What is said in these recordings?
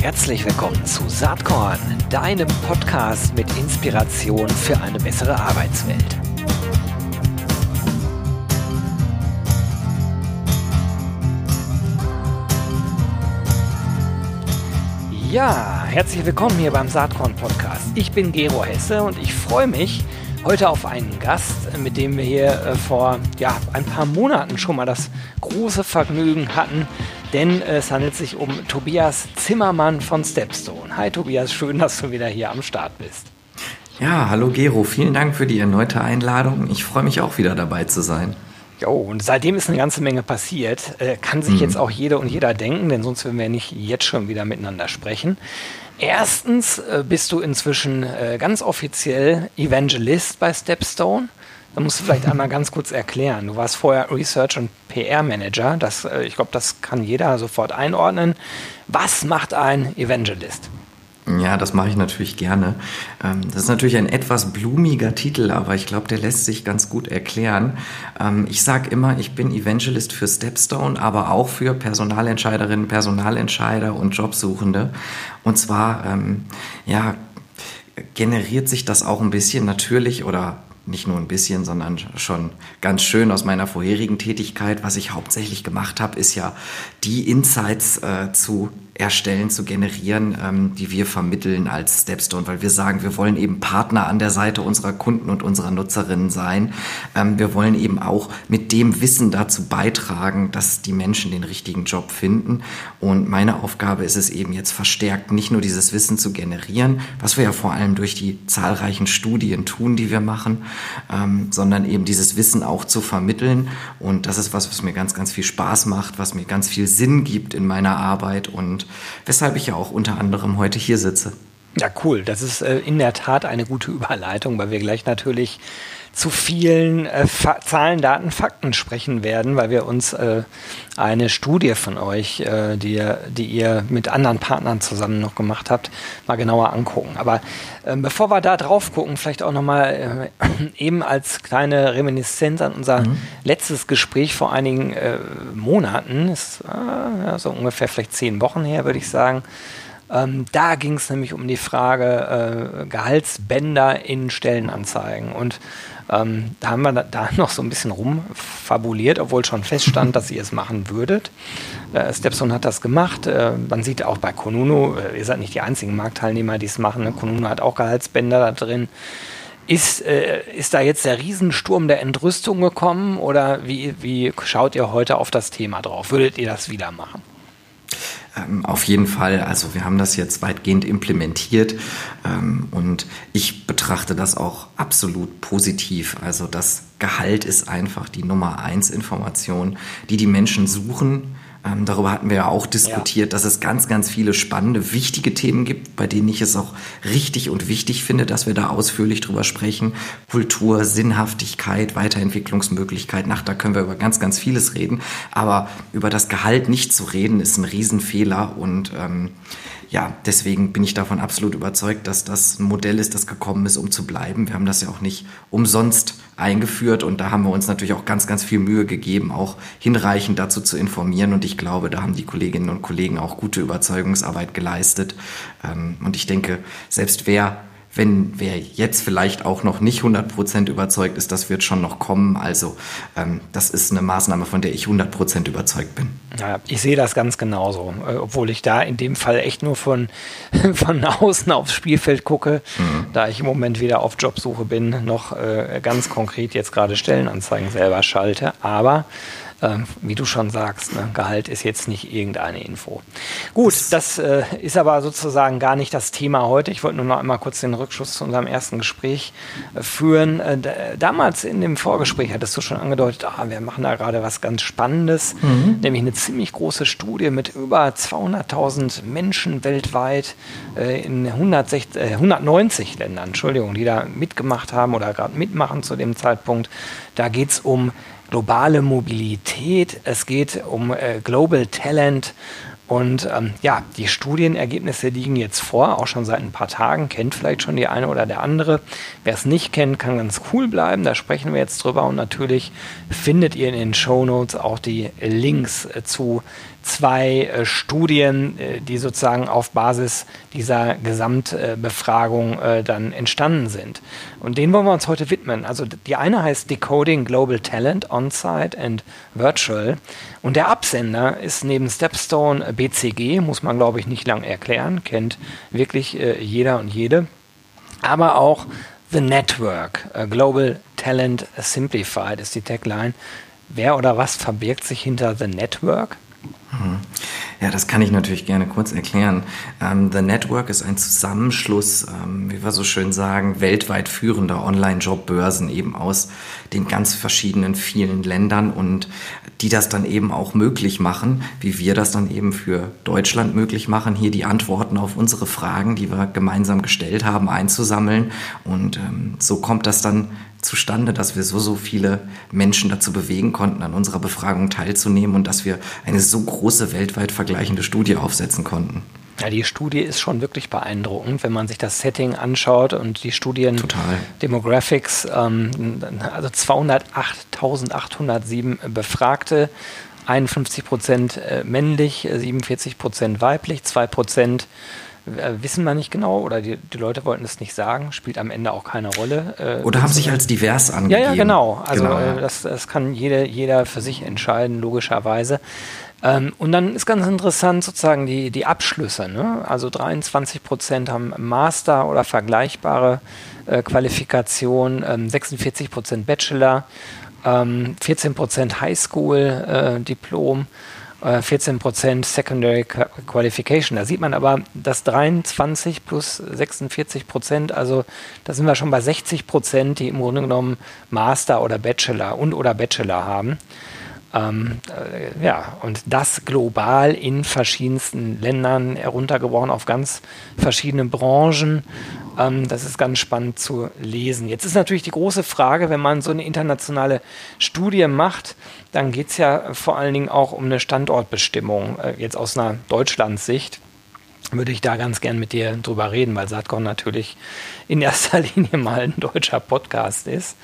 Herzlich willkommen zu Saatkorn, deinem Podcast mit Inspiration für eine bessere Arbeitswelt. Ja, herzlich willkommen hier beim Saatkorn Podcast. Ich bin Gero Hesse und ich freue mich heute auf einen Gast, mit dem wir hier äh, vor ja, ein paar Monaten schon mal das große Vergnügen hatten, denn es handelt sich um Tobias Zimmermann von Stepstone. Hi Tobias, schön, dass du wieder hier am Start bist. Ja, hallo Gero, vielen Dank für die erneute Einladung. Ich freue mich auch wieder dabei zu sein. Jo, und seitdem ist eine ganze Menge passiert. Äh, kann sich mhm. jetzt auch jeder und jeder denken, denn sonst würden wir nicht jetzt schon wieder miteinander sprechen. Erstens äh, bist du inzwischen äh, ganz offiziell Evangelist bei Stepstone. Da musst du vielleicht einmal ganz kurz erklären. Du warst vorher Research und PR Manager. Das, äh, ich glaube, das kann jeder sofort einordnen. Was macht ein Evangelist? Ja, das mache ich natürlich gerne. Ähm, das ist natürlich ein etwas blumiger Titel, aber ich glaube, der lässt sich ganz gut erklären. Ähm, ich sage immer, ich bin Evangelist für Stepstone, aber auch für Personalentscheiderinnen, Personalentscheider und Jobsuchende. Und zwar, ähm, ja, generiert sich das auch ein bisschen natürlich oder nicht nur ein bisschen, sondern schon ganz schön aus meiner vorherigen Tätigkeit. Was ich hauptsächlich gemacht habe, ist ja die Insights äh, zu erstellen, zu generieren, ähm, die wir vermitteln als Stepstone, weil wir sagen, wir wollen eben Partner an der Seite unserer Kunden und unserer Nutzerinnen sein. Ähm, wir wollen eben auch mit dem Wissen dazu beitragen, dass die Menschen den richtigen Job finden. Und meine Aufgabe ist es eben jetzt verstärkt, nicht nur dieses Wissen zu generieren, was wir ja vor allem durch die zahlreichen Studien tun, die wir machen, ähm, sondern eben dieses Wissen auch zu vermitteln. Und das ist was, was mir ganz, ganz viel Spaß macht, was mir ganz viel Sinn gibt in meiner Arbeit und weshalb ich ja auch unter anderem heute hier sitze. Ja, cool. Das ist äh, in der Tat eine gute Überleitung, weil wir gleich natürlich zu vielen äh, Zahlen, Daten, Fakten sprechen werden, weil wir uns äh, eine Studie von euch, äh, die, die ihr mit anderen Partnern zusammen noch gemacht habt, mal genauer angucken. Aber ähm, bevor wir da drauf gucken, vielleicht auch nochmal äh, eben als kleine Reminiszenz an unser mhm. letztes Gespräch vor einigen äh, Monaten, ist äh, ja, so ungefähr vielleicht zehn Wochen her, würde ich sagen. Ähm, da ging es nämlich um die Frage äh, Gehaltsbänder in Stellenanzeigen. Und ähm, da haben wir da noch so ein bisschen rumfabuliert, obwohl schon feststand, dass ihr es machen würdet. Äh, Stepstone hat das gemacht. Äh, man sieht auch bei Konunu, äh, ihr seid nicht die einzigen Marktteilnehmer, die es machen. Ne? Konunu hat auch Gehaltsbänder da drin. Ist, äh, ist da jetzt der Riesensturm der Entrüstung gekommen oder wie, wie schaut ihr heute auf das Thema drauf? Würdet ihr das wieder machen? Ähm, auf jeden Fall, also wir haben das jetzt weitgehend implementiert ähm, und ich betrachte das auch absolut positiv. Also das Gehalt ist einfach die Nummer eins Information, die die Menschen suchen ähm, darüber hatten wir ja auch diskutiert, ja. dass es ganz, ganz viele spannende, wichtige Themen gibt, bei denen ich es auch richtig und wichtig finde, dass wir da ausführlich drüber sprechen. Kultur, Sinnhaftigkeit, Weiterentwicklungsmöglichkeit, ach, da können wir über ganz, ganz vieles reden. Aber über das Gehalt nicht zu reden, ist ein Riesenfehler und ähm, ja, deswegen bin ich davon absolut überzeugt, dass das ein Modell ist, das gekommen ist, um zu bleiben. Wir haben das ja auch nicht umsonst eingeführt und da haben wir uns natürlich auch ganz, ganz viel Mühe gegeben, auch hinreichend dazu zu informieren und ich glaube, da haben die Kolleginnen und Kollegen auch gute Überzeugungsarbeit geleistet ähm, und ich denke, selbst wer wenn wer jetzt vielleicht auch noch nicht 100% überzeugt ist, das wird schon noch kommen. Also ähm, das ist eine Maßnahme, von der ich 100% überzeugt bin. Ja, ich sehe das ganz genauso, äh, obwohl ich da in dem Fall echt nur von, von außen aufs Spielfeld gucke, mhm. da ich im Moment weder auf Jobsuche bin, noch äh, ganz konkret jetzt gerade Stellenanzeigen selber schalte. Aber ähm, wie du schon sagst, ne, Gehalt ist jetzt nicht irgendeine Info. Gut, das äh, ist aber sozusagen gar nicht das Thema heute. Ich wollte nur noch einmal kurz den Rückschuss zu unserem ersten Gespräch äh, führen. Äh, damals in dem Vorgespräch hattest du schon angedeutet, ah, wir machen da gerade was ganz Spannendes, mhm. nämlich eine ziemlich große Studie mit über 200.000 Menschen weltweit äh, in 160, 190 äh, Ländern, Entschuldigung, die da mitgemacht haben oder gerade mitmachen zu dem Zeitpunkt. Da geht es um globale Mobilität, es geht um äh, Global Talent. Und ähm, ja, die Studienergebnisse liegen jetzt vor, auch schon seit ein paar Tagen, kennt vielleicht schon die eine oder der andere. Wer es nicht kennt, kann ganz cool bleiben, da sprechen wir jetzt drüber. Und natürlich findet ihr in den Show Notes auch die Links äh, zu zwei äh, Studien, äh, die sozusagen auf Basis dieser Gesamtbefragung äh, dann entstanden sind. Und denen wollen wir uns heute widmen. Also die eine heißt Decoding Global Talent On-Site and Virtual. Und der Absender ist neben Stepstone äh, BCG, muss man glaube ich nicht lang erklären, kennt wirklich äh, jeder und jede. Aber auch The Network, Global Talent Simplified ist die Tagline. Wer oder was verbirgt sich hinter The Network? Ja, das kann ich natürlich gerne kurz erklären. Ähm, The Network ist ein Zusammenschluss, ähm, wie wir so schön sagen, weltweit führender Online-Jobbörsen eben aus den ganz verschiedenen vielen Ländern und die das dann eben auch möglich machen, wie wir das dann eben für Deutschland möglich machen, hier die Antworten auf unsere Fragen, die wir gemeinsam gestellt haben, einzusammeln. Und ähm, so kommt das dann zustande, dass wir so, so viele Menschen dazu bewegen konnten, an unserer Befragung teilzunehmen und dass wir eine so große weltweit vergleichende Studie aufsetzen konnten. Ja, die Studie ist schon wirklich beeindruckend, wenn man sich das Setting anschaut und die Studien Total. Demographics, ähm, also 208.807 Befragte, 51 Prozent äh, männlich, 47 Prozent weiblich, 2 Prozent äh, wissen wir nicht genau oder die, die Leute wollten es nicht sagen, spielt am Ende auch keine Rolle. Äh, oder haben sich als divers angegeben. Ja, ja, genau. Also genau, ja. Äh, das, das kann jede, jeder für sich entscheiden, logischerweise. Ähm, und dann ist ganz interessant sozusagen die, die Abschlüsse. Ne? Also 23 Prozent haben Master oder vergleichbare äh, Qualifikation, ähm, 46 Prozent Bachelor, ähm, 14 Prozent Highschool-Diplom. Äh, 14% äh, Secondary Qualification. Da sieht man aber, dass 23 plus 46 Prozent, also da sind wir schon bei 60 Prozent, die im Grunde genommen Master oder Bachelor und oder Bachelor haben. Ähm, äh, ja, und das global in verschiedensten Ländern heruntergebrochen auf ganz verschiedene Branchen. Ähm, das ist ganz spannend zu lesen. Jetzt ist natürlich die große Frage, wenn man so eine internationale Studie macht, dann geht es ja vor allen Dingen auch um eine Standortbestimmung, äh, jetzt aus einer Deutschlandsicht würde ich da ganz gern mit dir drüber reden, weil Satcon natürlich in erster Linie mal ein deutscher Podcast ist.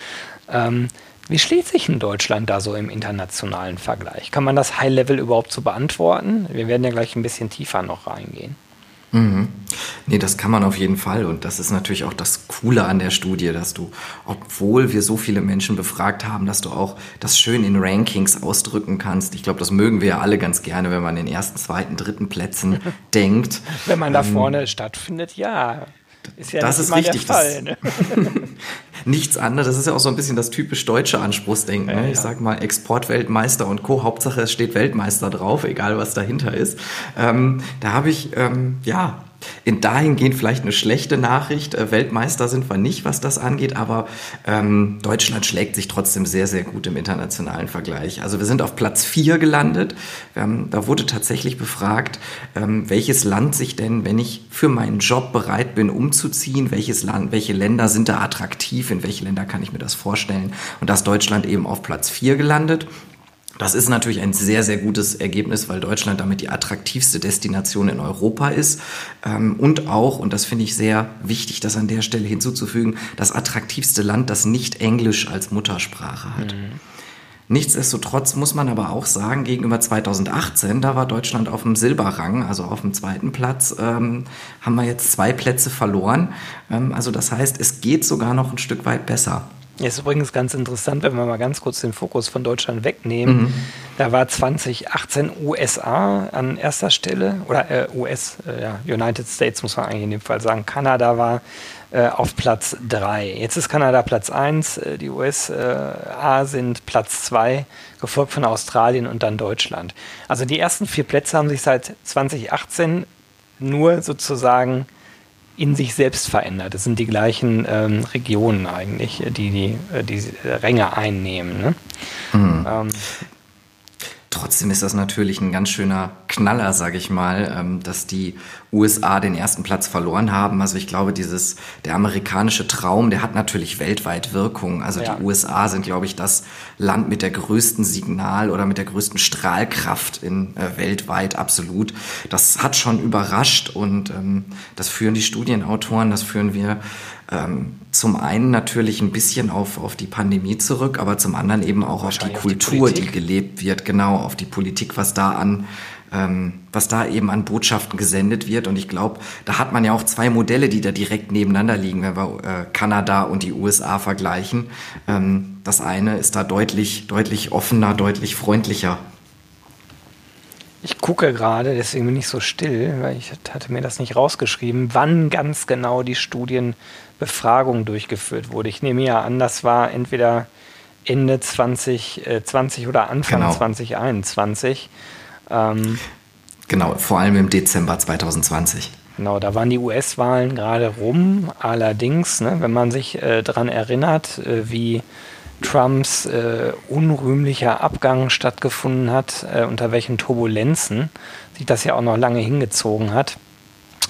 Ähm, wie schlägt sich in Deutschland da so im internationalen Vergleich? Kann man das High-Level überhaupt so beantworten? Wir werden ja gleich ein bisschen tiefer noch reingehen. Mhm. Nee, das kann man auf jeden Fall. Und das ist natürlich auch das Coole an der Studie, dass du, obwohl wir so viele Menschen befragt haben, dass du auch das schön in Rankings ausdrücken kannst. Ich glaube, das mögen wir ja alle ganz gerne, wenn man in den ersten, zweiten, dritten Plätzen denkt. Wenn man da ähm, vorne stattfindet, ja. Ist ja das ist richtig. Fall, ne? Nichts anderes. Das ist ja auch so ein bisschen das typisch deutsche Anspruchsdenken. Ne? Ich sag mal Exportweltmeister und Co. Hauptsache es steht Weltmeister drauf, egal was dahinter ist. Ähm, da habe ich ähm, ja in dahingehend vielleicht eine schlechte Nachricht. Äh, Weltmeister sind wir nicht, was das angeht, aber ähm, Deutschland schlägt sich trotzdem sehr, sehr gut im internationalen Vergleich. Also wir sind auf Platz 4 gelandet. Haben, da wurde tatsächlich befragt, ähm, welches Land sich denn, wenn ich für meinen Job bereit bin, umzuziehen, welches Land, welche Länder sind da attraktiv, in welche Länder kann ich mir das vorstellen. Und da ist Deutschland eben auf Platz 4 gelandet. Das ist natürlich ein sehr, sehr gutes Ergebnis, weil Deutschland damit die attraktivste Destination in Europa ist. Ähm, und auch, und das finde ich sehr wichtig, das an der Stelle hinzuzufügen, das attraktivste Land, das nicht Englisch als Muttersprache hat. Mhm. Nichtsdestotrotz muss man aber auch sagen, gegenüber 2018, da war Deutschland auf dem Silberrang, also auf dem zweiten Platz, ähm, haben wir jetzt zwei Plätze verloren. Ähm, also das heißt, es geht sogar noch ein Stück weit besser. Ist übrigens ganz interessant, wenn wir mal ganz kurz den Fokus von Deutschland wegnehmen. Mhm. Da war 2018 USA an erster Stelle, oder äh, US, äh, ja, United States muss man eigentlich in dem Fall sagen. Kanada war äh, auf Platz 3. Jetzt ist Kanada Platz 1, äh, die USA sind Platz 2, gefolgt von Australien und dann Deutschland. Also die ersten vier Plätze haben sich seit 2018 nur sozusagen in sich selbst verändert. Es sind die gleichen ähm, Regionen eigentlich, die die, äh, die Ränge einnehmen. Ne? Mhm. Ähm, Trotzdem ist das natürlich ein ganz schöner Knaller, sage ich mal, ähm, dass die USA den ersten Platz verloren haben. Also ich glaube, dieses der amerikanische Traum, der hat natürlich weltweit Wirkung. Also ja. die USA sind, glaube ich, das Land mit der größten Signal oder mit der größten Strahlkraft in äh, weltweit absolut. Das hat schon überrascht und ähm, das führen die Studienautoren, das führen wir ähm, zum einen natürlich ein bisschen auf, auf die Pandemie zurück, aber zum anderen eben auch auf die Kultur, die, die, gelebt wird, genau, auf die Politik, was da an, was da eben an Botschaften gesendet wird. Und ich glaube, da hat man ja auch zwei Modelle, die da direkt nebeneinander liegen, wenn wir äh, Kanada und die USA vergleichen. Ähm, das eine ist da deutlich, deutlich offener, deutlich freundlicher. Ich gucke gerade, deswegen bin ich so still, weil ich hatte mir das nicht rausgeschrieben, wann ganz genau die Studienbefragung durchgeführt wurde. Ich nehme ja an, das war entweder Ende 2020 äh, oder Anfang genau. 2021. Ähm, genau, vor allem im Dezember 2020. Genau, da waren die US-Wahlen gerade rum. Allerdings, ne, wenn man sich äh, daran erinnert, äh, wie Trumps äh, unrühmlicher Abgang stattgefunden hat, äh, unter welchen Turbulenzen sich das ja auch noch lange hingezogen hat,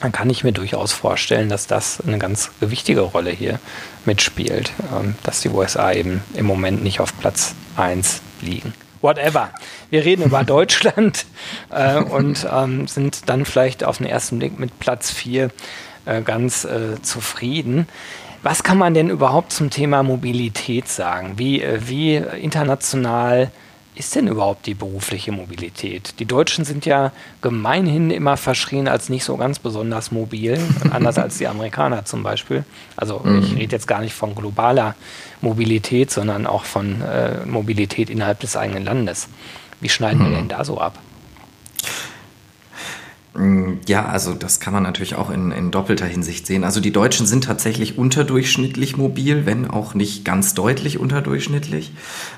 dann kann ich mir durchaus vorstellen, dass das eine ganz wichtige Rolle hier mitspielt, ähm, dass die USA eben im Moment nicht auf Platz 1 liegen. Whatever. Wir reden über Deutschland äh, und ähm, sind dann vielleicht auf den ersten Blick mit Platz 4 äh, ganz äh, zufrieden. Was kann man denn überhaupt zum Thema Mobilität sagen? Wie, äh, wie international ist denn überhaupt die berufliche Mobilität? Die Deutschen sind ja gemeinhin immer verschrien als nicht so ganz besonders mobil, anders als die Amerikaner zum Beispiel. Also mhm. ich rede jetzt gar nicht von globaler Mobilität, sondern auch von äh, Mobilität innerhalb des eigenen Landes. Wie schneiden mhm. wir denn da so ab? Mm, ja, also das kann man natürlich auch in, in doppelter Hinsicht sehen. Also die Deutschen sind tatsächlich unterdurchschnittlich mobil, wenn auch nicht ganz deutlich unterdurchschnittlich.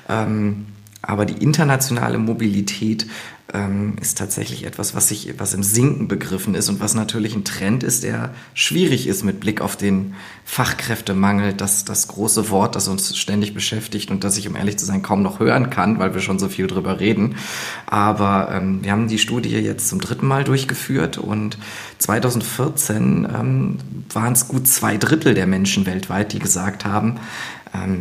Ähm, aber die internationale Mobilität ähm, ist tatsächlich etwas, was sich, was im Sinken begriffen ist und was natürlich ein Trend ist, der schwierig ist mit Blick auf den Fachkräftemangel, das, das große Wort, das uns ständig beschäftigt und das ich, um ehrlich zu sein, kaum noch hören kann, weil wir schon so viel drüber reden. Aber ähm, wir haben die Studie jetzt zum dritten Mal durchgeführt und 2014 ähm, waren es gut zwei Drittel der Menschen weltweit, die gesagt haben,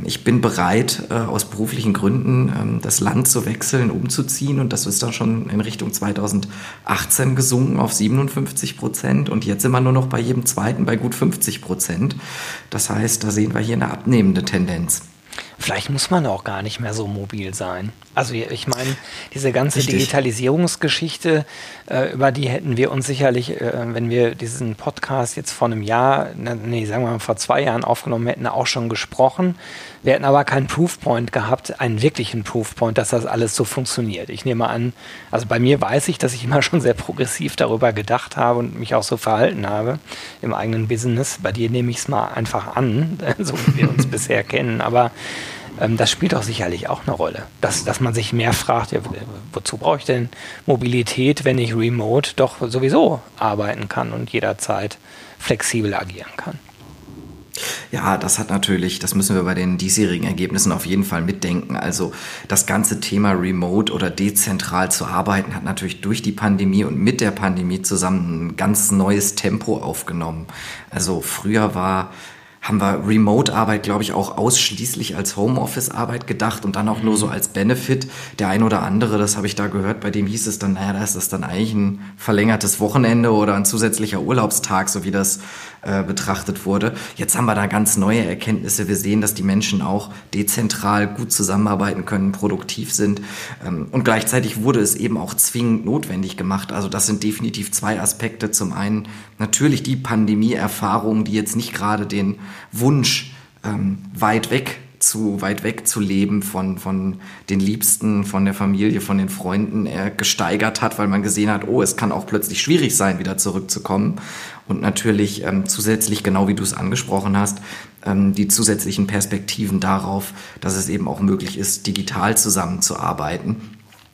ich bin bereit, äh, aus beruflichen Gründen ähm, das Land zu wechseln, umzuziehen. Und das ist dann schon in Richtung 2018 gesunken auf 57 Prozent. Und jetzt sind wir nur noch bei jedem zweiten bei gut 50 Prozent. Das heißt, da sehen wir hier eine abnehmende Tendenz. Vielleicht muss man auch gar nicht mehr so mobil sein. Also ich meine, diese ganze Richtig. Digitalisierungsgeschichte, äh, über die hätten wir uns sicherlich, äh, wenn wir diesen Podcast jetzt vor einem Jahr, ne, nee, sagen wir mal vor zwei Jahren aufgenommen hätten, auch schon gesprochen. Wir hätten aber keinen Proofpoint gehabt, einen wirklichen Proofpoint, dass das alles so funktioniert. Ich nehme an, also bei mir weiß ich, dass ich immer schon sehr progressiv darüber gedacht habe und mich auch so verhalten habe im eigenen Business. Bei dir nehme ich es mal einfach an, so wie wir uns bisher kennen. Aber das spielt auch sicherlich auch eine Rolle. Dass, dass man sich mehr fragt, ja, wozu brauche ich denn Mobilität, wenn ich remote doch sowieso arbeiten kann und jederzeit flexibel agieren kann. Ja, das hat natürlich, das müssen wir bei den diesjährigen Ergebnissen auf jeden Fall mitdenken. Also das ganze Thema remote oder dezentral zu arbeiten hat natürlich durch die Pandemie und mit der Pandemie zusammen ein ganz neues Tempo aufgenommen. Also früher war haben wir Remote-Arbeit, glaube ich, auch ausschließlich als Homeoffice-Arbeit gedacht und dann auch nur so mhm. als Benefit. Der ein oder andere, das habe ich da gehört, bei dem hieß es dann, naja, da ist das dann eigentlich ein verlängertes Wochenende oder ein zusätzlicher Urlaubstag, so wie das äh, betrachtet wurde. Jetzt haben wir da ganz neue Erkenntnisse. Wir sehen, dass die Menschen auch dezentral gut zusammenarbeiten können, produktiv sind. Ähm, und gleichzeitig wurde es eben auch zwingend notwendig gemacht. Also das sind definitiv zwei Aspekte. Zum einen natürlich die Pandemie-Erfahrung, die jetzt nicht gerade den Wunsch ähm, weit weg zu weit weg zu leben von, von den Liebsten, von der Familie, von den Freunden er gesteigert hat, weil man gesehen hat, oh, es kann auch plötzlich schwierig sein, wieder zurückzukommen. Und natürlich ähm, zusätzlich, genau wie du es angesprochen hast, ähm, die zusätzlichen Perspektiven darauf, dass es eben auch möglich ist, digital zusammenzuarbeiten.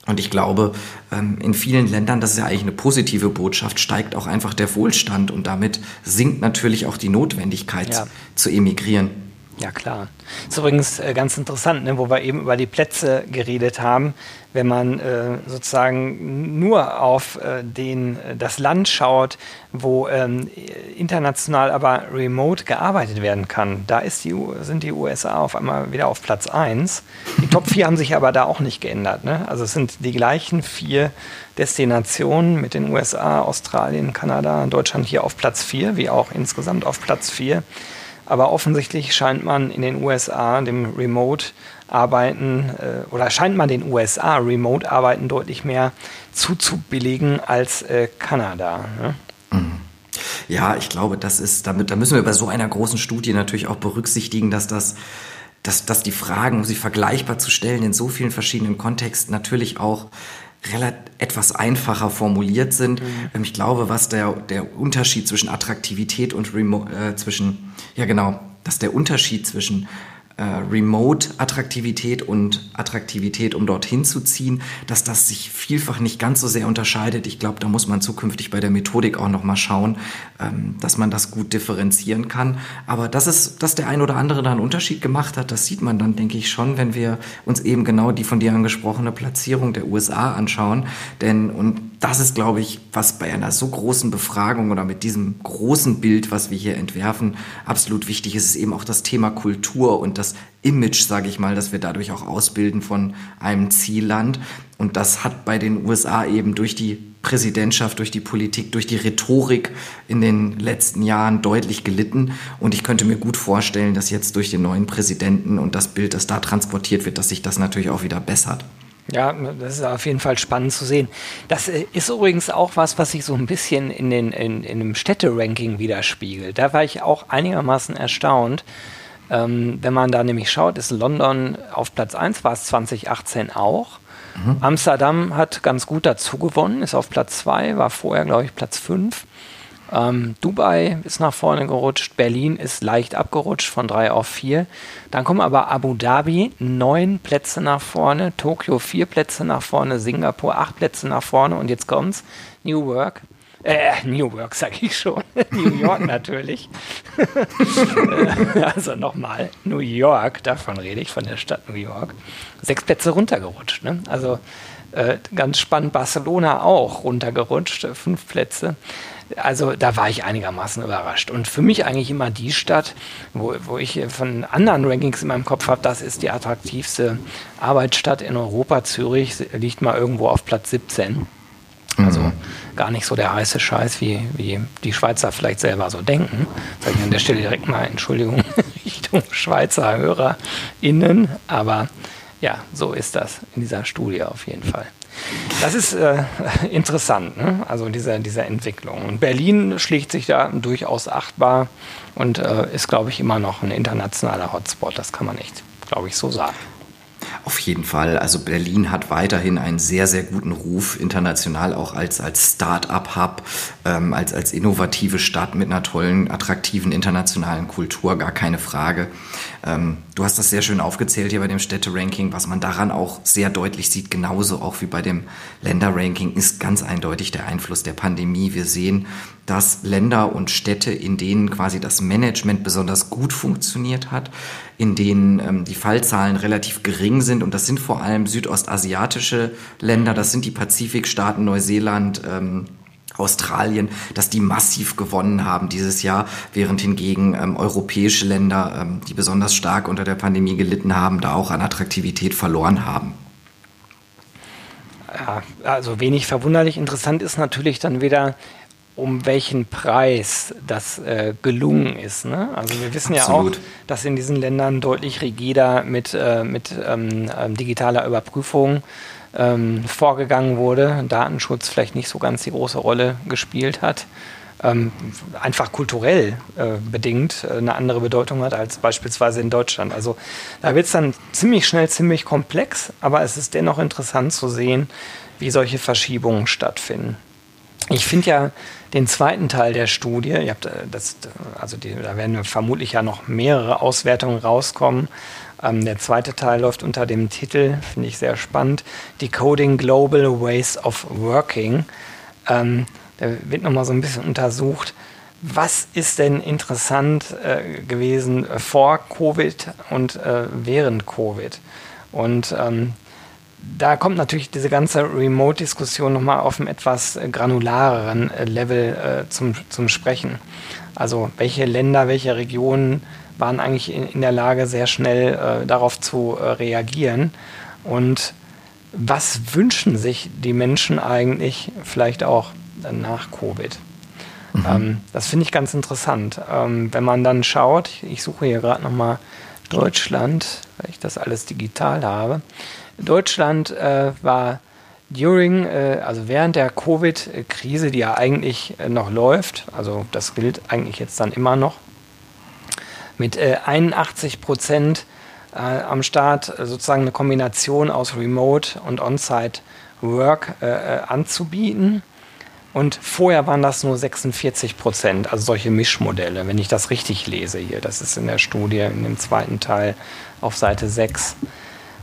Und ich glaube, ähm, in vielen Ländern, das ist ja eigentlich eine positive Botschaft, steigt auch einfach der Wohlstand und damit sinkt natürlich auch die Notwendigkeit ja. zu emigrieren. Ja, klar. Ist übrigens äh, ganz interessant, ne, wo wir eben über die Plätze geredet haben. Wenn man äh, sozusagen nur auf äh, den, äh, das Land schaut, wo ähm, international aber remote gearbeitet werden kann, da ist die, sind die USA auf einmal wieder auf Platz 1. Die Top 4 haben sich aber da auch nicht geändert. Ne? Also es sind die gleichen vier Destinationen mit den USA, Australien, Kanada, Deutschland hier auf Platz 4, wie auch insgesamt auf Platz 4. Aber offensichtlich scheint man in den USA dem Remote-Arbeiten äh, oder scheint man den USA Remote-Arbeiten deutlich mehr zuzubilligen als äh, Kanada. Ne? Mhm. Ja, ich glaube, das ist, damit, da müssen wir bei so einer großen Studie natürlich auch berücksichtigen, dass das dass, dass die Fragen, um sie vergleichbar zu stellen, in so vielen verschiedenen Kontexten natürlich auch etwas einfacher formuliert sind. Mhm. Ähm, ich glaube, was der, der Unterschied zwischen Attraktivität und Remo äh, zwischen, ja genau, dass der Unterschied zwischen Remote-Attraktivität und Attraktivität, um dorthin zu ziehen, dass das sich vielfach nicht ganz so sehr unterscheidet. Ich glaube, da muss man zukünftig bei der Methodik auch nochmal schauen, ähm, dass man das gut differenzieren kann. Aber dass es, dass der ein oder andere da einen Unterschied gemacht hat, das sieht man dann, denke ich, schon, wenn wir uns eben genau die von dir angesprochene Platzierung der USA anschauen. Denn, und das ist, glaube ich, was bei einer so großen Befragung oder mit diesem großen Bild, was wir hier entwerfen, absolut wichtig ist, ist eben auch das Thema Kultur und das Image, sage ich mal, das wir dadurch auch ausbilden von einem Zielland. Und das hat bei den USA eben durch die Präsidentschaft, durch die Politik, durch die Rhetorik in den letzten Jahren deutlich gelitten. Und ich könnte mir gut vorstellen, dass jetzt durch den neuen Präsidenten und das Bild, das da transportiert wird, dass sich das natürlich auch wieder bessert. Ja, das ist auf jeden Fall spannend zu sehen. Das äh, ist übrigens auch was, was sich so ein bisschen in, den, in, in dem Städteranking widerspiegelt. Da war ich auch einigermaßen erstaunt. Ähm, wenn man da nämlich schaut, ist London auf Platz 1, war es 2018 auch. Mhm. Amsterdam hat ganz gut dazu gewonnen, ist auf Platz 2, war vorher, glaube ich, Platz 5. Ähm, Dubai ist nach vorne gerutscht, Berlin ist leicht abgerutscht von drei auf vier. Dann kommen aber Abu Dhabi neun Plätze nach vorne, Tokio vier Plätze nach vorne, Singapur acht Plätze nach vorne und jetzt kommt's New York. Äh, New York sage ich schon. New York natürlich. also nochmal, New York, davon rede ich, von der Stadt New York. Sechs Plätze runtergerutscht. Ne? Also äh, ganz spannend, Barcelona auch runtergerutscht, fünf Plätze. Also da war ich einigermaßen überrascht. Und für mich eigentlich immer die Stadt, wo, wo ich von anderen Rankings in meinem Kopf habe, das ist die attraktivste Arbeitsstadt in Europa. Zürich liegt mal irgendwo auf Platz 17. Also mhm. gar nicht so der heiße Scheiß, wie, wie die Schweizer vielleicht selber so denken. Sage ich an der Stelle direkt mal Entschuldigung Richtung Schweizer HörerInnen. Aber ja, so ist das in dieser Studie auf jeden Fall. Das ist äh, interessant, ne? also diese, diese Entwicklung. Und Berlin schlägt sich da durchaus achtbar und äh, ist, glaube ich, immer noch ein internationaler Hotspot. Das kann man echt, glaube ich, so sagen. Auf jeden Fall. Also Berlin hat weiterhin einen sehr, sehr guten Ruf, international auch als, als Start-up-Hub, ähm, als, als innovative Stadt mit einer tollen, attraktiven internationalen Kultur, gar keine Frage. Ähm, du hast das sehr schön aufgezählt hier bei dem Städte-Ranking, was man daran auch sehr deutlich sieht, genauso auch wie bei dem Länder-Ranking, ist ganz eindeutig der Einfluss der Pandemie. Wir sehen, dass Länder und Städte, in denen quasi das Management besonders gut funktioniert hat, in denen ähm, die Fallzahlen relativ gering sind. Und das sind vor allem südostasiatische Länder, das sind die Pazifikstaaten, Neuseeland, ähm, Australien, dass die massiv gewonnen haben dieses Jahr, während hingegen ähm, europäische Länder, ähm, die besonders stark unter der Pandemie gelitten haben, da auch an Attraktivität verloren haben. Ja, also wenig verwunderlich. Interessant ist natürlich dann wieder, um welchen Preis das äh, gelungen ist. Ne? Also wir wissen Absolut. ja auch, dass in diesen Ländern deutlich rigider mit, äh, mit ähm, ähm, digitaler Überprüfung ähm, vorgegangen wurde, Datenschutz vielleicht nicht so ganz die große Rolle gespielt hat. Ähm, einfach kulturell äh, bedingt äh, eine andere Bedeutung hat als beispielsweise in Deutschland. Also da wird es dann ziemlich schnell ziemlich komplex, aber es ist dennoch interessant zu sehen, wie solche Verschiebungen stattfinden. Ich finde ja den zweiten Teil der Studie, ihr habt äh, das, also die, da werden vermutlich ja noch mehrere Auswertungen rauskommen. Ähm, der zweite Teil läuft unter dem Titel, finde ich sehr spannend, Decoding Global Ways of Working. Ähm, da wird nochmal so ein bisschen untersucht, was ist denn interessant äh, gewesen vor Covid und äh, während Covid? Und ähm, da kommt natürlich diese ganze Remote-Diskussion nochmal auf einem etwas granulareren äh, Level äh, zum, zum Sprechen. Also welche Länder, welche Regionen waren eigentlich in, in der Lage, sehr schnell äh, darauf zu äh, reagieren und was wünschen sich die Menschen eigentlich vielleicht auch nach Covid? Mhm. Ähm, das finde ich ganz interessant. Ähm, wenn man dann schaut, ich suche hier gerade nochmal Deutschland, weil ich das alles digital habe. Deutschland äh, war during, äh, also während der Covid-Krise, die ja eigentlich äh, noch läuft, also das gilt eigentlich jetzt dann immer noch, mit 81 äh, Prozent äh, am Start sozusagen eine Kombination aus Remote und On-Site Work äh, anzubieten. Und vorher waren das nur 46 Prozent, also solche Mischmodelle, wenn ich das richtig lese hier. Das ist in der Studie, in dem zweiten Teil auf Seite 6.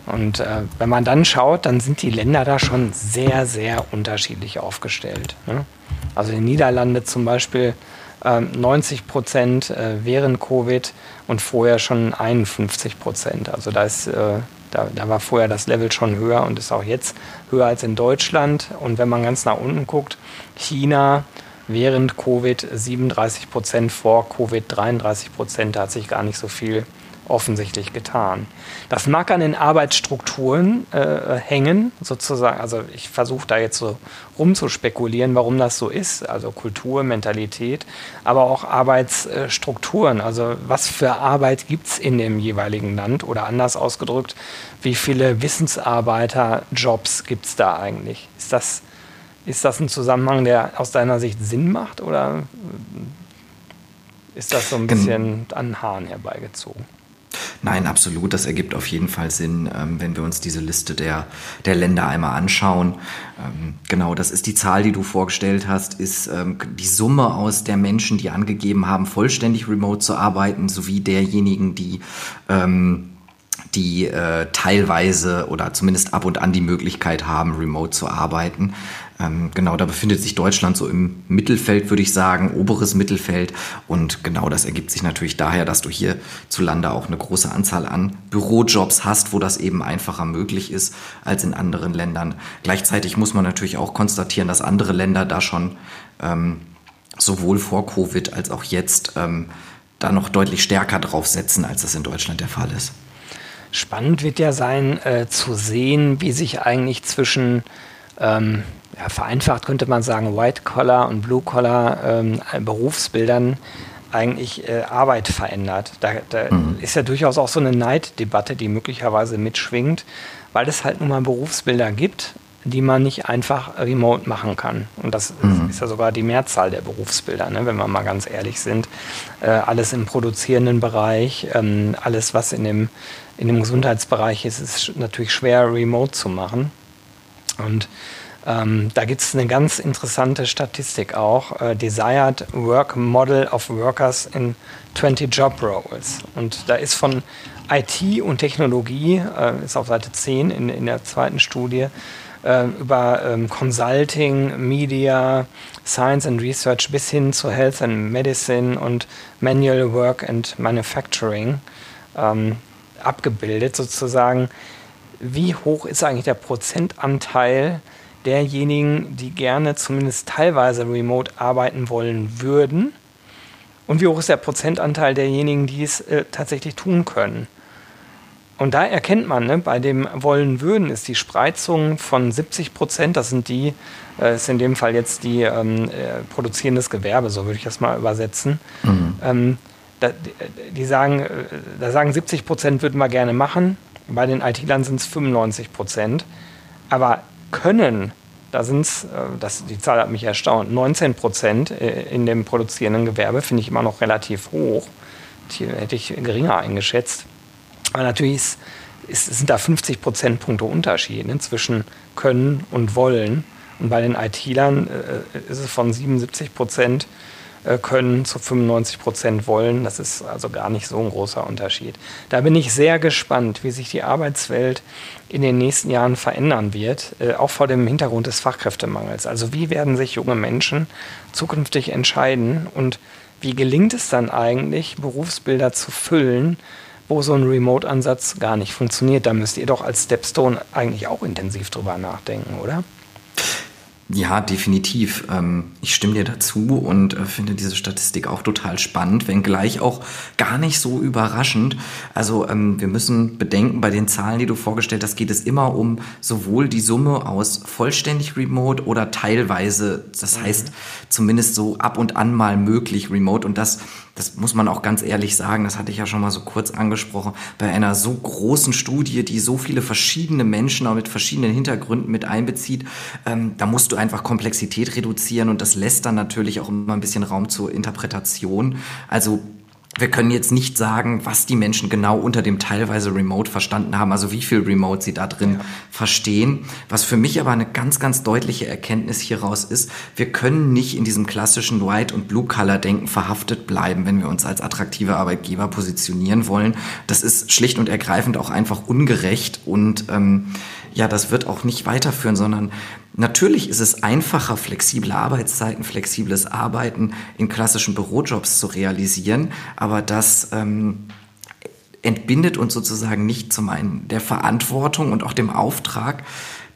Und äh, wenn man dann schaut, dann sind die Länder da schon sehr, sehr unterschiedlich aufgestellt. Ne? Also in Niederlande zum Beispiel äh, 90 Prozent äh, während Covid und vorher schon 51 Prozent. Also da, ist, äh, da, da war vorher das Level schon höher und ist auch jetzt höher als in Deutschland. Und wenn man ganz nach unten guckt, China während Covid 37 Prozent, vor Covid 33 Prozent, da hat sich gar nicht so viel offensichtlich getan. Das mag an den Arbeitsstrukturen äh, hängen, sozusagen. Also ich versuche da jetzt so rumzuspekulieren, warum das so ist. Also Kultur, Mentalität, aber auch Arbeitsstrukturen. Also was für Arbeit gibt es in dem jeweiligen Land oder anders ausgedrückt, wie viele Wissensarbeiterjobs gibt es da eigentlich? Ist das, ist das ein Zusammenhang, der aus deiner Sicht Sinn macht oder ist das so ein bisschen an Haaren herbeigezogen? Nein, absolut. Das ergibt auf jeden Fall Sinn, ähm, wenn wir uns diese Liste der, der Länder einmal anschauen. Ähm, genau, das ist die Zahl, die du vorgestellt hast, ist ähm, die Summe aus der Menschen, die angegeben haben, vollständig remote zu arbeiten, sowie derjenigen, die die äh, teilweise oder zumindest ab und an die Möglichkeit haben, remote zu arbeiten. Ähm, genau, da befindet sich Deutschland so im Mittelfeld, würde ich sagen, oberes Mittelfeld. Und genau das ergibt sich natürlich daher, dass du hierzulande auch eine große Anzahl an Bürojobs hast, wo das eben einfacher möglich ist als in anderen Ländern. Gleichzeitig muss man natürlich auch konstatieren, dass andere Länder da schon ähm, sowohl vor Covid als auch jetzt ähm, da noch deutlich stärker draufsetzen, als das in Deutschland der Fall ist. Spannend wird ja sein, äh, zu sehen, wie sich eigentlich zwischen ähm, ja, vereinfacht könnte man sagen, White-Collar und Blue-Collar ähm, Berufsbildern eigentlich äh, Arbeit verändert. Da, da mhm. ist ja durchaus auch so eine Neiddebatte, die möglicherweise mitschwingt, weil es halt nun mal Berufsbilder gibt, die man nicht einfach remote machen kann. Und das mhm. ist ja sogar die Mehrzahl der Berufsbilder, ne, wenn wir mal ganz ehrlich sind. Äh, alles im produzierenden Bereich, ähm, alles, was in dem, in dem Gesundheitsbereich ist, ist natürlich schwer remote zu machen. Und ähm, da gibt es eine ganz interessante Statistik auch. Äh, Desired Work Model of Workers in 20 Job Roles. Und da ist von IT und Technologie, äh, ist auf Seite 10 in, in der zweiten Studie, äh, über ähm, Consulting, Media, Science and Research bis hin zu Health and Medicine und Manual Work and Manufacturing ähm, abgebildet, sozusagen. Wie hoch ist eigentlich der Prozentanteil derjenigen, die gerne zumindest teilweise remote arbeiten wollen würden? Und wie hoch ist der Prozentanteil derjenigen, die es äh, tatsächlich tun können? Und da erkennt man, ne, bei dem wollen würden ist die Spreizung von 70 Prozent, das sind die, äh, ist in dem Fall jetzt die ähm, äh, produzierendes Gewerbe, so würde ich das mal übersetzen. Mhm. Ähm, da, die, sagen, äh, da sagen 70 Prozent würden wir gerne machen, bei den IT-Lern sind es 95 Prozent. Aber können, da sind es, äh, die Zahl hat mich erstaunt, 19 Prozent äh, in dem produzierenden Gewerbe finde ich immer noch relativ hoch. Die hätte ich geringer eingeschätzt. Aber natürlich ist, ist, sind da 50 Prozentpunkte Unterschied ne, zwischen Können und Wollen. Und bei den IT-Lern äh, ist es von 77 Prozent können, zu 95 Prozent wollen. Das ist also gar nicht so ein großer Unterschied. Da bin ich sehr gespannt, wie sich die Arbeitswelt in den nächsten Jahren verändern wird, äh, auch vor dem Hintergrund des Fachkräftemangels. Also wie werden sich junge Menschen zukünftig entscheiden und wie gelingt es dann eigentlich, Berufsbilder zu füllen, wo so ein Remote-Ansatz gar nicht funktioniert? Da müsst ihr doch als Stepstone eigentlich auch intensiv drüber nachdenken, oder? Ja, definitiv. Ähm, ich stimme dir dazu und äh, finde diese Statistik auch total spannend, wenngleich auch gar nicht so überraschend. Also ähm, wir müssen bedenken, bei den Zahlen, die du vorgestellt hast, geht es immer um sowohl die Summe aus vollständig remote oder teilweise, das mhm. heißt zumindest so ab und an mal möglich remote und das das muss man auch ganz ehrlich sagen, das hatte ich ja schon mal so kurz angesprochen, bei einer so großen Studie, die so viele verschiedene Menschen auch mit verschiedenen Hintergründen mit einbezieht, ähm, da musst du einfach Komplexität reduzieren und das lässt dann natürlich auch immer ein bisschen Raum zur Interpretation. Also wir können jetzt nicht sagen, was die Menschen genau unter dem teilweise Remote verstanden haben, also wie viel Remote sie da drin ja. verstehen. Was für mich aber eine ganz, ganz deutliche Erkenntnis hieraus ist, wir können nicht in diesem klassischen White- und Blue-Color-Denken verhaftet bleiben, wenn wir uns als attraktive Arbeitgeber positionieren wollen. Das ist schlicht und ergreifend auch einfach ungerecht und ähm, ja, das wird auch nicht weiterführen, sondern natürlich ist es einfacher, flexible Arbeitszeiten, flexibles Arbeiten in klassischen Bürojobs zu realisieren, aber das ähm, entbindet uns sozusagen nicht zum einen der Verantwortung und auch dem Auftrag,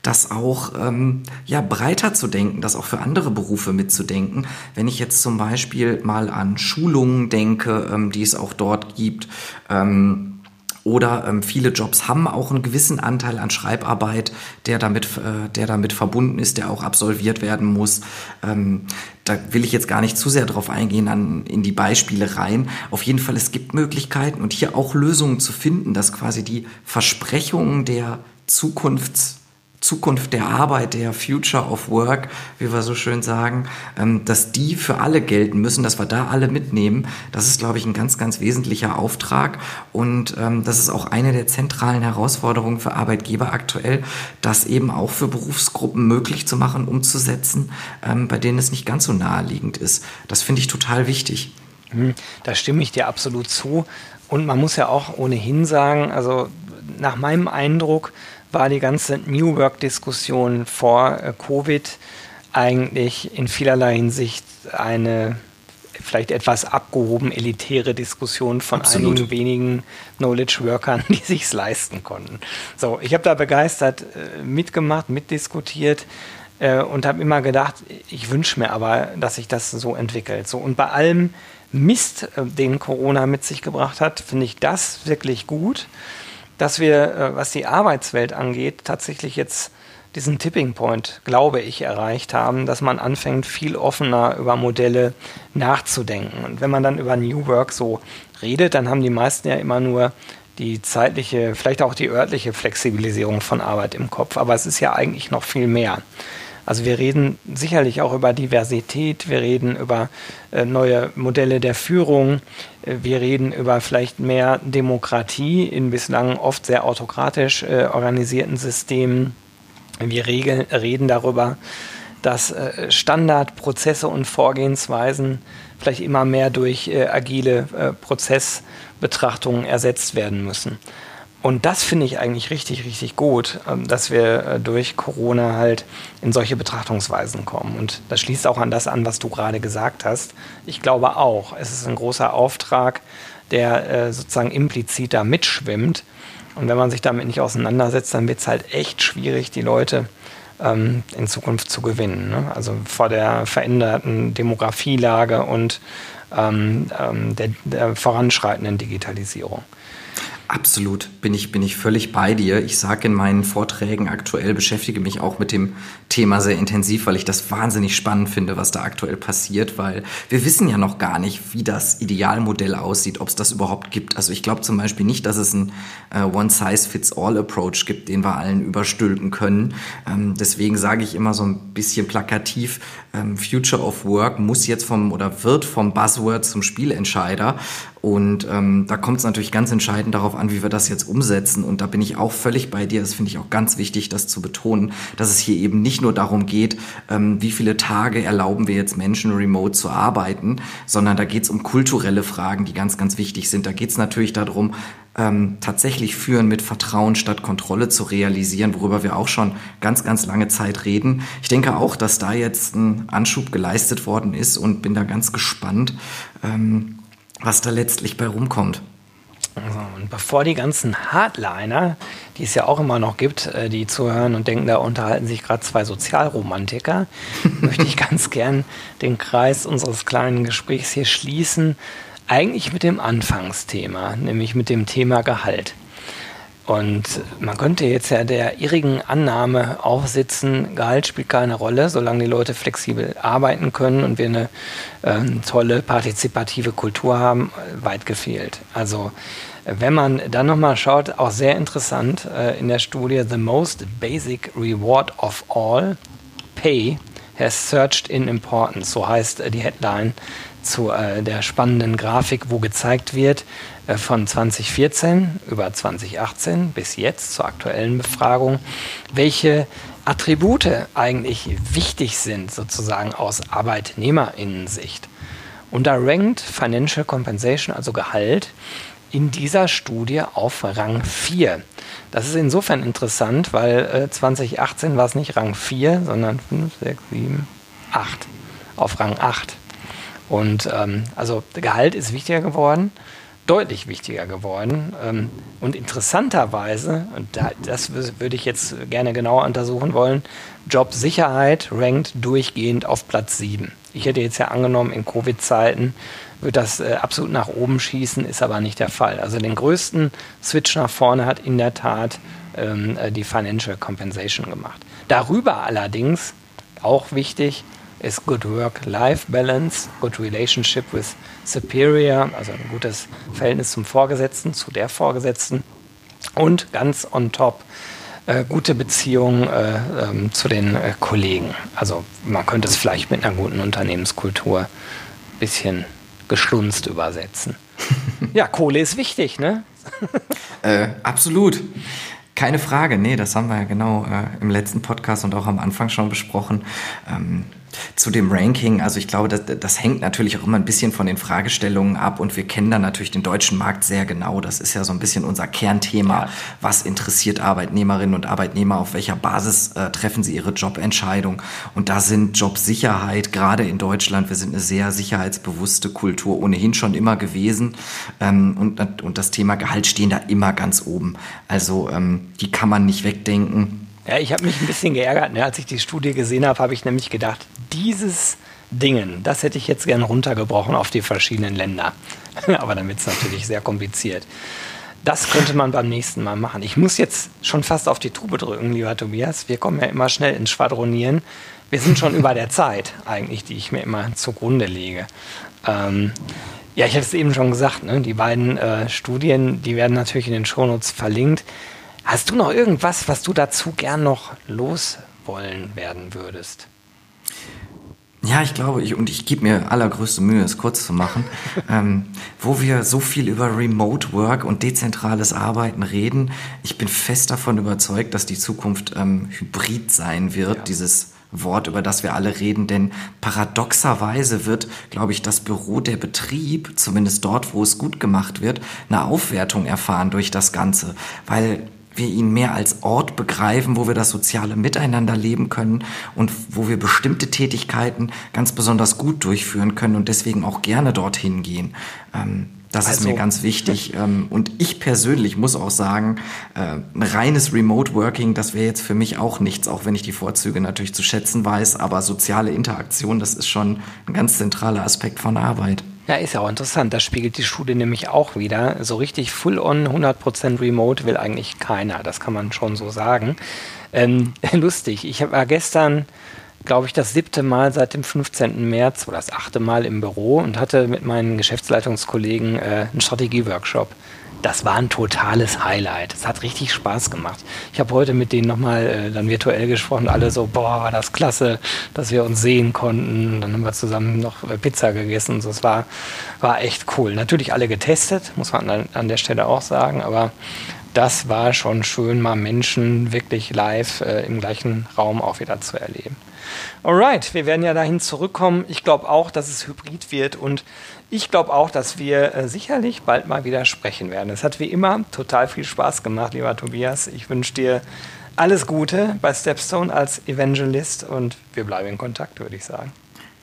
das auch ähm, ja breiter zu denken, das auch für andere Berufe mitzudenken. Wenn ich jetzt zum Beispiel mal an Schulungen denke, ähm, die es auch dort gibt. Ähm, oder ähm, viele Jobs haben auch einen gewissen Anteil an Schreibarbeit, der damit, äh, der damit verbunden ist, der auch absolviert werden muss. Ähm, da will ich jetzt gar nicht zu sehr drauf eingehen an, in die Beispiele rein. Auf jeden Fall, es gibt Möglichkeiten und hier auch Lösungen zu finden, dass quasi die Versprechungen der Zukunfts Zukunft der Arbeit, der Future of Work, wie wir so schön sagen, ähm, dass die für alle gelten müssen, dass wir da alle mitnehmen. Das ist, glaube ich, ein ganz, ganz wesentlicher Auftrag. Und ähm, das ist auch eine der zentralen Herausforderungen für Arbeitgeber aktuell, das eben auch für Berufsgruppen möglich zu machen, umzusetzen, ähm, bei denen es nicht ganz so naheliegend ist. Das finde ich total wichtig. Hm, da stimme ich dir absolut zu. Und man muss ja auch ohnehin sagen, also nach meinem Eindruck, war die ganze New Work-Diskussion vor äh, Covid eigentlich in vielerlei Hinsicht eine vielleicht etwas abgehoben elitäre Diskussion von Absolut. einigen wenigen Knowledge Workern, die sich's leisten konnten. So, ich habe da begeistert äh, mitgemacht, mitdiskutiert äh, und habe immer gedacht, ich wünsche mir aber, dass sich das so entwickelt. So und bei allem Mist, äh, den Corona mit sich gebracht hat, finde ich das wirklich gut dass wir, äh, was die Arbeitswelt angeht, tatsächlich jetzt diesen Tipping Point, glaube ich, erreicht haben, dass man anfängt, viel offener über Modelle nachzudenken. Und wenn man dann über New Work so redet, dann haben die meisten ja immer nur die zeitliche, vielleicht auch die örtliche Flexibilisierung von Arbeit im Kopf. Aber es ist ja eigentlich noch viel mehr. Also wir reden sicherlich auch über Diversität, wir reden über äh, neue Modelle der Führung, äh, wir reden über vielleicht mehr Demokratie in bislang oft sehr autokratisch äh, organisierten Systemen. Wir regeln, reden darüber, dass äh, Standardprozesse und Vorgehensweisen vielleicht immer mehr durch äh, agile äh, Prozessbetrachtungen ersetzt werden müssen. Und das finde ich eigentlich richtig, richtig gut, ähm, dass wir äh, durch Corona halt in solche Betrachtungsweisen kommen. Und das schließt auch an das an, was du gerade gesagt hast. Ich glaube auch, es ist ein großer Auftrag, der äh, sozusagen implizit da mitschwimmt. Und wenn man sich damit nicht auseinandersetzt, dann wird es halt echt schwierig, die Leute ähm, in Zukunft zu gewinnen. Ne? Also vor der veränderten Demografielage und ähm, der, der voranschreitenden Digitalisierung. Absolut, bin ich, bin ich völlig bei dir. Ich sage in meinen Vorträgen aktuell, beschäftige mich auch mit dem Thema sehr intensiv, weil ich das wahnsinnig spannend finde, was da aktuell passiert, weil wir wissen ja noch gar nicht, wie das Idealmodell aussieht, ob es das überhaupt gibt. Also ich glaube zum Beispiel nicht, dass es einen äh, One-Size-Fits-All-Approach gibt, den wir allen überstülpen können. Ähm, deswegen sage ich immer so ein bisschen plakativ, ähm, Future of Work muss jetzt vom oder wird vom Buzzword zum Spielentscheider. Und ähm, da kommt es natürlich ganz entscheidend darauf an, wie wir das jetzt umsetzen. Und da bin ich auch völlig bei dir. Das finde ich auch ganz wichtig, das zu betonen, dass es hier eben nicht nur darum geht, ähm, wie viele Tage erlauben wir jetzt Menschen remote zu arbeiten, sondern da geht es um kulturelle Fragen, die ganz, ganz wichtig sind. Da geht es natürlich darum, ähm, tatsächlich führen mit Vertrauen statt Kontrolle zu realisieren, worüber wir auch schon ganz, ganz lange Zeit reden. Ich denke auch, dass da jetzt ein Anschub geleistet worden ist und bin da ganz gespannt, ähm, was da letztlich bei rumkommt. Also, und bevor die ganzen Hardliner, die es ja auch immer noch gibt, äh, die zuhören und denken, da unterhalten sich gerade zwei Sozialromantiker, möchte ich ganz gern den Kreis unseres kleinen Gesprächs hier schließen eigentlich mit dem Anfangsthema, nämlich mit dem Thema Gehalt. Und man könnte jetzt ja der irrigen Annahme aufsitzen, Gehalt spielt keine Rolle, solange die Leute flexibel arbeiten können und wir eine äh, tolle partizipative Kultur haben, weit gefehlt. Also wenn man dann nochmal schaut, auch sehr interessant äh, in der Studie The Most Basic Reward of All, Pay, has surged in importance, so heißt äh, die Headline zu äh, der spannenden Grafik, wo gezeigt wird, äh, von 2014 über 2018 bis jetzt zur aktuellen Befragung, welche Attribute eigentlich wichtig sind, sozusagen aus Arbeitnehmerinnensicht. Und da rankt Financial Compensation, also Gehalt, in dieser Studie auf Rang 4. Das ist insofern interessant, weil äh, 2018 war es nicht Rang 4, sondern 5, 6, 7, 8. Auf Rang 8. Und ähm, also Gehalt ist wichtiger geworden, deutlich wichtiger geworden. Ähm, und interessanterweise, und da, das würde ich jetzt gerne genauer untersuchen wollen, Jobsicherheit rankt durchgehend auf Platz 7. Ich hätte jetzt ja angenommen, in Covid-Zeiten wird das äh, absolut nach oben schießen, ist aber nicht der Fall. Also den größten Switch nach vorne hat in der Tat ähm, äh, die Financial Compensation gemacht. Darüber allerdings, auch wichtig, ist Good Work-Life-Balance, Good Relationship with Superior, also ein gutes Verhältnis zum Vorgesetzten, zu der Vorgesetzten und ganz on top äh, gute Beziehungen äh, ähm, zu den äh, Kollegen. Also man könnte es vielleicht mit einer guten Unternehmenskultur ein bisschen geschlunzt übersetzen. ja, Kohle ist wichtig, ne? Äh, absolut. Keine Frage, nee, das haben wir ja genau äh, im letzten Podcast und auch am Anfang schon besprochen. Ähm, zu dem Ranking, also ich glaube, das, das hängt natürlich auch immer ein bisschen von den Fragestellungen ab und wir kennen dann natürlich den deutschen Markt sehr genau. Das ist ja so ein bisschen unser Kernthema. Was interessiert Arbeitnehmerinnen und Arbeitnehmer? Auf welcher Basis äh, treffen sie ihre Jobentscheidung? Und da sind Jobsicherheit, gerade in Deutschland, wir sind eine sehr sicherheitsbewusste Kultur ohnehin schon immer gewesen. Ähm, und, und das Thema Gehalt stehen da immer ganz oben. Also ähm, die kann man nicht wegdenken. Ja, ich habe mich ein bisschen geärgert. Ne? Als ich die Studie gesehen habe, habe ich nämlich gedacht, dieses Dingen, das hätte ich jetzt gerne runtergebrochen auf die verschiedenen Länder. Aber dann wird es natürlich sehr kompliziert. Das könnte man beim nächsten Mal machen. Ich muss jetzt schon fast auf die Tube drücken, lieber Tobias. Wir kommen ja immer schnell ins Schwadronieren. Wir sind schon über der Zeit eigentlich, die ich mir immer zugrunde lege. Ähm, ja, ich habe es eben schon gesagt, ne? die beiden äh, Studien, die werden natürlich in den Shownotes verlinkt. Hast du noch irgendwas, was du dazu gern noch loswollen werden würdest? Ja, ich glaube, ich, und ich gebe mir allergrößte Mühe, es kurz zu machen, ähm, wo wir so viel über Remote Work und dezentrales Arbeiten reden. Ich bin fest davon überzeugt, dass die Zukunft ähm, hybrid sein wird, ja. dieses Wort, über das wir alle reden, denn paradoxerweise wird, glaube ich, das Büro der Betrieb, zumindest dort, wo es gut gemacht wird, eine Aufwertung erfahren durch das Ganze, weil wir ihn mehr als Ort begreifen, wo wir das soziale Miteinander leben können und wo wir bestimmte Tätigkeiten ganz besonders gut durchführen können und deswegen auch gerne dorthin gehen. Ähm, das also, ist mir also ganz wichtig. Ähm, und ich persönlich muss auch sagen, äh, ein reines Remote Working, das wäre jetzt für mich auch nichts, auch wenn ich die Vorzüge natürlich zu schätzen weiß. Aber soziale Interaktion, das ist schon ein ganz zentraler Aspekt von Arbeit. Ja, ist ja auch interessant. Das spiegelt die Schule nämlich auch wieder. So richtig full-on, 100% remote will eigentlich keiner. Das kann man schon so sagen. Ähm, lustig. Ich war gestern, glaube ich, das siebte Mal seit dem 15. März oder das achte Mal im Büro und hatte mit meinen Geschäftsleitungskollegen äh, einen Strategieworkshop das war ein totales Highlight. Es hat richtig Spaß gemacht. Ich habe heute mit denen nochmal äh, dann virtuell gesprochen, alle so, boah, war das klasse, dass wir uns sehen konnten. Dann haben wir zusammen noch äh, Pizza gegessen so. Es war, war echt cool. Natürlich alle getestet, muss man an, an der Stelle auch sagen, aber das war schon schön, mal Menschen wirklich live äh, im gleichen Raum auch wieder zu erleben. Alright, wir werden ja dahin zurückkommen. Ich glaube auch, dass es hybrid wird und ich glaube auch, dass wir äh, sicherlich bald mal wieder sprechen werden. Es hat wie immer total viel Spaß gemacht, lieber Tobias. Ich wünsche dir alles Gute bei Stepstone als Evangelist und wir bleiben in Kontakt, würde ich sagen.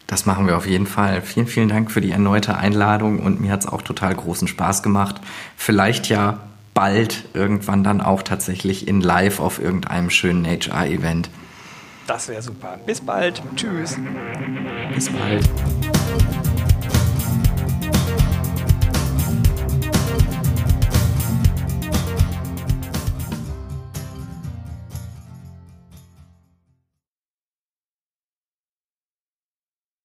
Das machen wir auf jeden Fall. Vielen, vielen Dank für die erneute Einladung und mir hat es auch total großen Spaß gemacht. Vielleicht ja bald irgendwann dann auch tatsächlich in Live auf irgendeinem schönen HR-Event. Das wäre super. Bis bald. Tschüss. Bis bald.